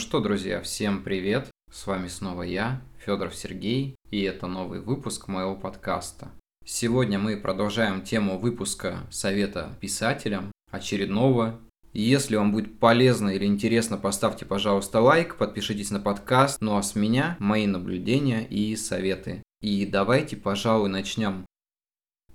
что, друзья, всем привет! С вами снова я, Федоров Сергей, и это новый выпуск моего подкаста. Сегодня мы продолжаем тему выпуска совета писателям, очередного. Если вам будет полезно или интересно, поставьте, пожалуйста, лайк, подпишитесь на подкаст. Ну а с меня мои наблюдения и советы. И давайте, пожалуй, начнем.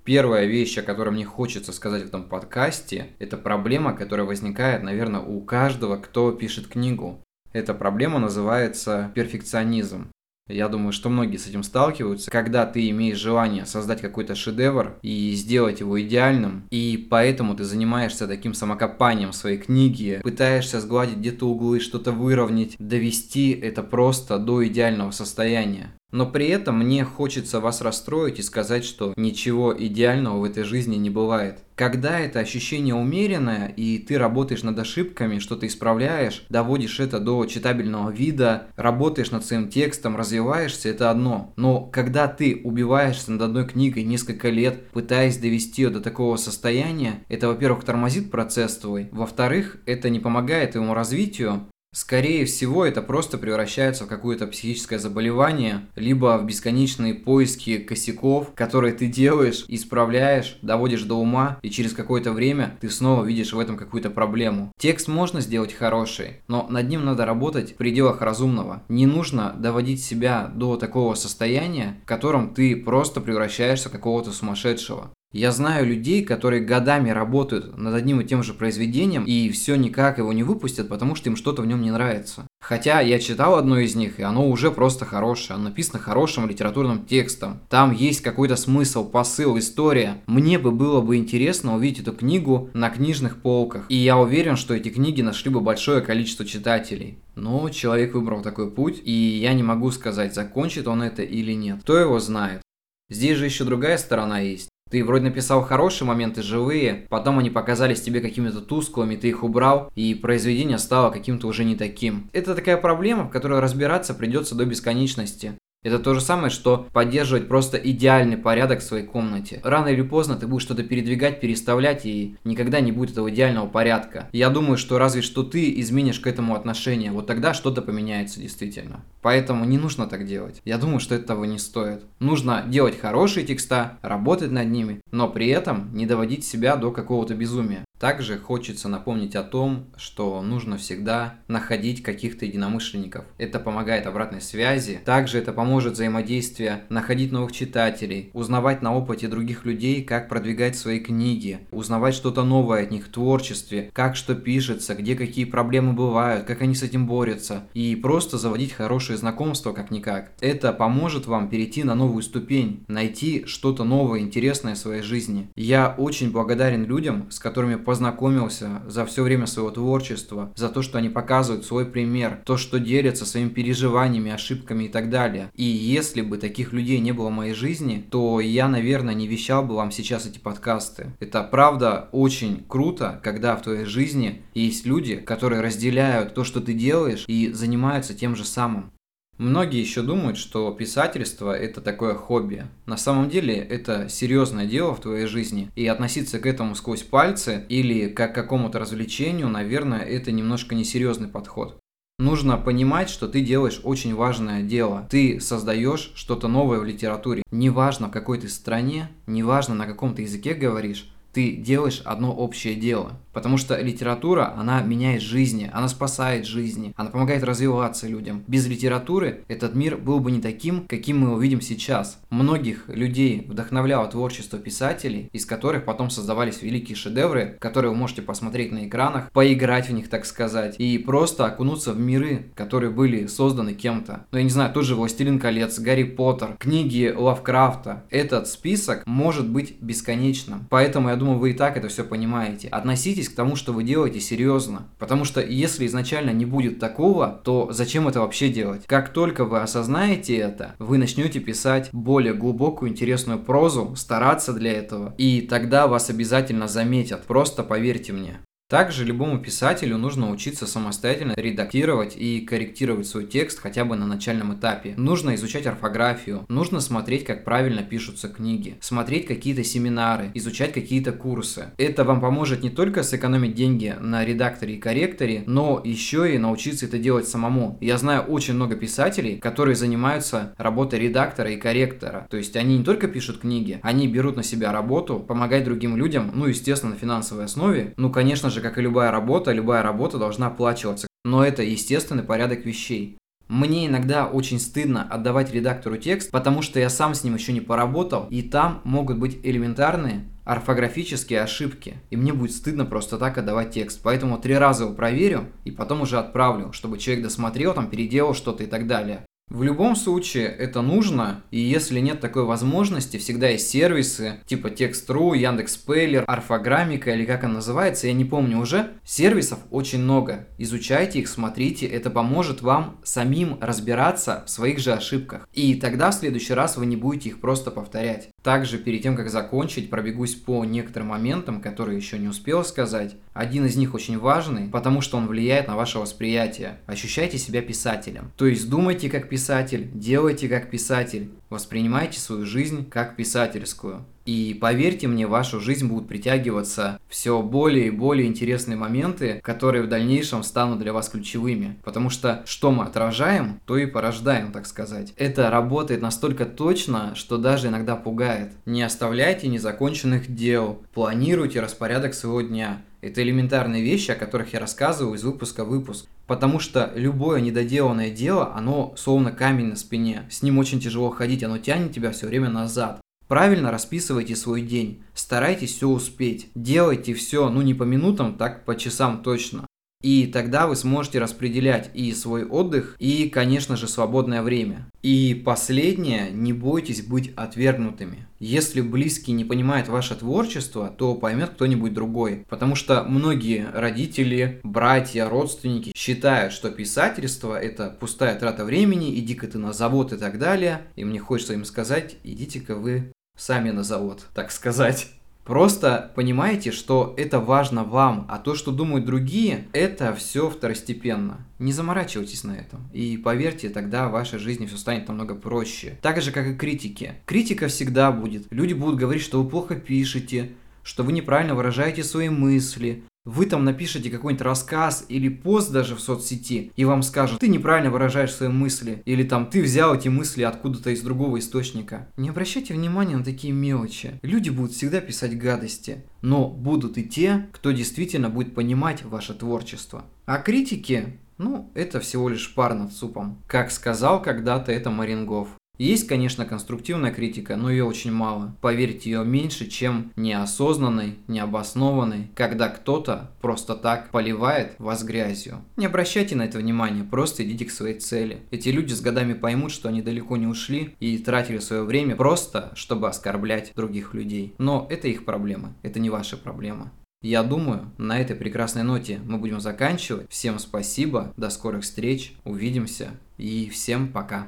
Первая вещь, о которой мне хочется сказать в этом подкасте, это проблема, которая возникает, наверное, у каждого, кто пишет книгу. Эта проблема называется перфекционизм. Я думаю, что многие с этим сталкиваются, когда ты имеешь желание создать какой-то шедевр и сделать его идеальным, и поэтому ты занимаешься таким самокопанием своей книги, пытаешься сгладить где-то углы, что-то выровнять, довести это просто до идеального состояния. Но при этом мне хочется вас расстроить и сказать, что ничего идеального в этой жизни не бывает. Когда это ощущение умеренное, и ты работаешь над ошибками, что-то исправляешь, доводишь это до читабельного вида, работаешь над своим текстом, развиваешься, это одно. Но когда ты убиваешься над одной книгой несколько лет, пытаясь довести ее до такого состояния, это, во-первых, тормозит процесс твой, во-вторых, это не помогает твоему развитию, Скорее всего, это просто превращается в какое-то психическое заболевание, либо в бесконечные поиски косяков, которые ты делаешь, исправляешь, доводишь до ума, и через какое-то время ты снова видишь в этом какую-то проблему. Текст можно сделать хороший, но над ним надо работать в пределах разумного. Не нужно доводить себя до такого состояния, в котором ты просто превращаешься в какого-то сумасшедшего. Я знаю людей, которые годами работают над одним и тем же произведением и все никак его не выпустят, потому что им что-то в нем не нравится. Хотя я читал одно из них, и оно уже просто хорошее. Оно написано хорошим литературным текстом. Там есть какой-то смысл, посыл, история. Мне бы было бы интересно увидеть эту книгу на книжных полках. И я уверен, что эти книги нашли бы большое количество читателей. Но человек выбрал такой путь, и я не могу сказать, закончит он это или нет. Кто его знает. Здесь же еще другая сторона есть. Ты вроде написал хорошие моменты, живые, потом они показались тебе какими-то тусклыми, ты их убрал, и произведение стало каким-то уже не таким. Это такая проблема, в которой разбираться придется до бесконечности. Это то же самое, что поддерживать просто идеальный порядок в своей комнате. Рано или поздно ты будешь что-то передвигать, переставлять, и никогда не будет этого идеального порядка. Я думаю, что разве что ты изменишь к этому отношение, вот тогда что-то поменяется действительно. Поэтому не нужно так делать. Я думаю, что этого не стоит. Нужно делать хорошие текста, работать над ними, но при этом не доводить себя до какого-то безумия. Также хочется напомнить о том, что нужно всегда находить каких-то единомышленников. Это помогает обратной связи. Также это поможет взаимодействие, находить новых читателей, узнавать на опыте других людей, как продвигать свои книги, узнавать что-то новое от них в творчестве, как что пишется, где какие проблемы бывают, как они с этим борются. И просто заводить хорошие знакомства как-никак. Это поможет вам перейти на новую ступень, найти что-то новое, интересное в своей жизни. Я очень благодарен людям, с которыми познакомился за все время своего творчества, за то, что они показывают свой пример, то, что делятся своими переживаниями, ошибками и так далее. И если бы таких людей не было в моей жизни, то я, наверное, не вещал бы вам сейчас эти подкасты. Это правда очень круто, когда в твоей жизни есть люди, которые разделяют то, что ты делаешь и занимаются тем же самым. Многие еще думают, что писательство – это такое хобби. На самом деле это серьезное дело в твоей жизни, и относиться к этому сквозь пальцы или как к какому-то развлечению, наверное, это немножко несерьезный подход. Нужно понимать, что ты делаешь очень важное дело. Ты создаешь что-то новое в литературе. Неважно, в какой ты стране, неважно, на каком ты языке говоришь, ты делаешь одно общее дело. Потому что литература, она меняет жизни, она спасает жизни, она помогает развиваться людям. Без литературы этот мир был бы не таким, каким мы его видим сейчас. Многих людей вдохновляло творчество писателей, из которых потом создавались великие шедевры, которые вы можете посмотреть на экранах, поиграть в них, так сказать, и просто окунуться в миры, которые были созданы кем-то. Ну, я не знаю, тот же «Властелин колец», «Гарри Поттер», книги Лавкрафта. Этот список может быть бесконечным. Поэтому, я думаю, вы и так это все понимаете. Относитесь относитесь к тому, что вы делаете серьезно. Потому что если изначально не будет такого, то зачем это вообще делать? Как только вы осознаете это, вы начнете писать более глубокую, интересную прозу, стараться для этого, и тогда вас обязательно заметят. Просто поверьте мне. Также любому писателю нужно учиться самостоятельно редактировать и корректировать свой текст хотя бы на начальном этапе. Нужно изучать орфографию, нужно смотреть, как правильно пишутся книги, смотреть какие-то семинары, изучать какие-то курсы. Это вам поможет не только сэкономить деньги на редакторе и корректоре, но еще и научиться это делать самому. Я знаю очень много писателей, которые занимаются работой редактора и корректора. То есть они не только пишут книги, они берут на себя работу, помогать другим людям, ну, естественно, на финансовой основе. Ну, конечно же, же, как и любая работа, любая работа должна оплачиваться. Но это естественный порядок вещей. Мне иногда очень стыдно отдавать редактору текст, потому что я сам с ним еще не поработал, и там могут быть элементарные орфографические ошибки. И мне будет стыдно просто так отдавать текст. Поэтому три раза его проверю и потом уже отправлю, чтобы человек досмотрел, там переделал что-то и так далее. В любом случае это нужно, и если нет такой возможности, всегда есть сервисы типа Text.ru, Яндекс.Пейлер, Орфограммика или как она называется, я не помню уже. Сервисов очень много. Изучайте их, смотрите, это поможет вам самим разбираться в своих же ошибках. И тогда в следующий раз вы не будете их просто повторять. Также перед тем, как закончить, пробегусь по некоторым моментам, которые еще не успел сказать. Один из них очень важный, потому что он влияет на ваше восприятие. Ощущайте себя писателем. То есть думайте как писатель, делайте как писатель, воспринимайте свою жизнь как писательскую. И поверьте мне, в вашу жизнь будут притягиваться все более и более интересные моменты, которые в дальнейшем станут для вас ключевыми. Потому что что мы отражаем, то и порождаем, так сказать. Это работает настолько точно, что даже иногда пугает. Не оставляйте незаконченных дел, планируйте распорядок своего дня. Это элементарные вещи, о которых я рассказываю из выпуска в выпуск. Потому что любое недоделанное дело, оно словно камень на спине. С ним очень тяжело ходить, оно тянет тебя все время назад. Правильно расписывайте свой день, старайтесь все успеть, делайте все, ну не по минутам, так по часам точно. И тогда вы сможете распределять и свой отдых, и, конечно же, свободное время. И последнее, не бойтесь быть отвергнутыми. Если близкий не понимает ваше творчество, то поймет кто-нибудь другой. Потому что многие родители, братья, родственники считают, что писательство это пустая трата времени, иди-ка ты на завод и так далее. И мне хочется им сказать, идите-ка вы сами на завод, так сказать. Просто понимаете, что это важно вам, а то, что думают другие, это все второстепенно. Не заморачивайтесь на этом. И поверьте, тогда в вашей жизни все станет намного проще. Так же, как и критики. Критика всегда будет. Люди будут говорить, что вы плохо пишете, что вы неправильно выражаете свои мысли, вы там напишите какой-нибудь рассказ или пост даже в соцсети, и вам скажут, ты неправильно выражаешь свои мысли, или там ты взял эти мысли откуда-то из другого источника. Не обращайте внимания на такие мелочи. Люди будут всегда писать гадости, но будут и те, кто действительно будет понимать ваше творчество. А критики, ну, это всего лишь пар над супом. Как сказал когда-то это Марингов. Есть, конечно, конструктивная критика, но ее очень мало. Поверьте, ее меньше, чем неосознанной, необоснованной, когда кто-то просто так поливает вас грязью. Не обращайте на это внимания, просто идите к своей цели. Эти люди с годами поймут, что они далеко не ушли и тратили свое время просто, чтобы оскорблять других людей. Но это их проблемы, это не ваши проблемы. Я думаю, на этой прекрасной ноте мы будем заканчивать. Всем спасибо, до скорых встреч, увидимся и всем пока.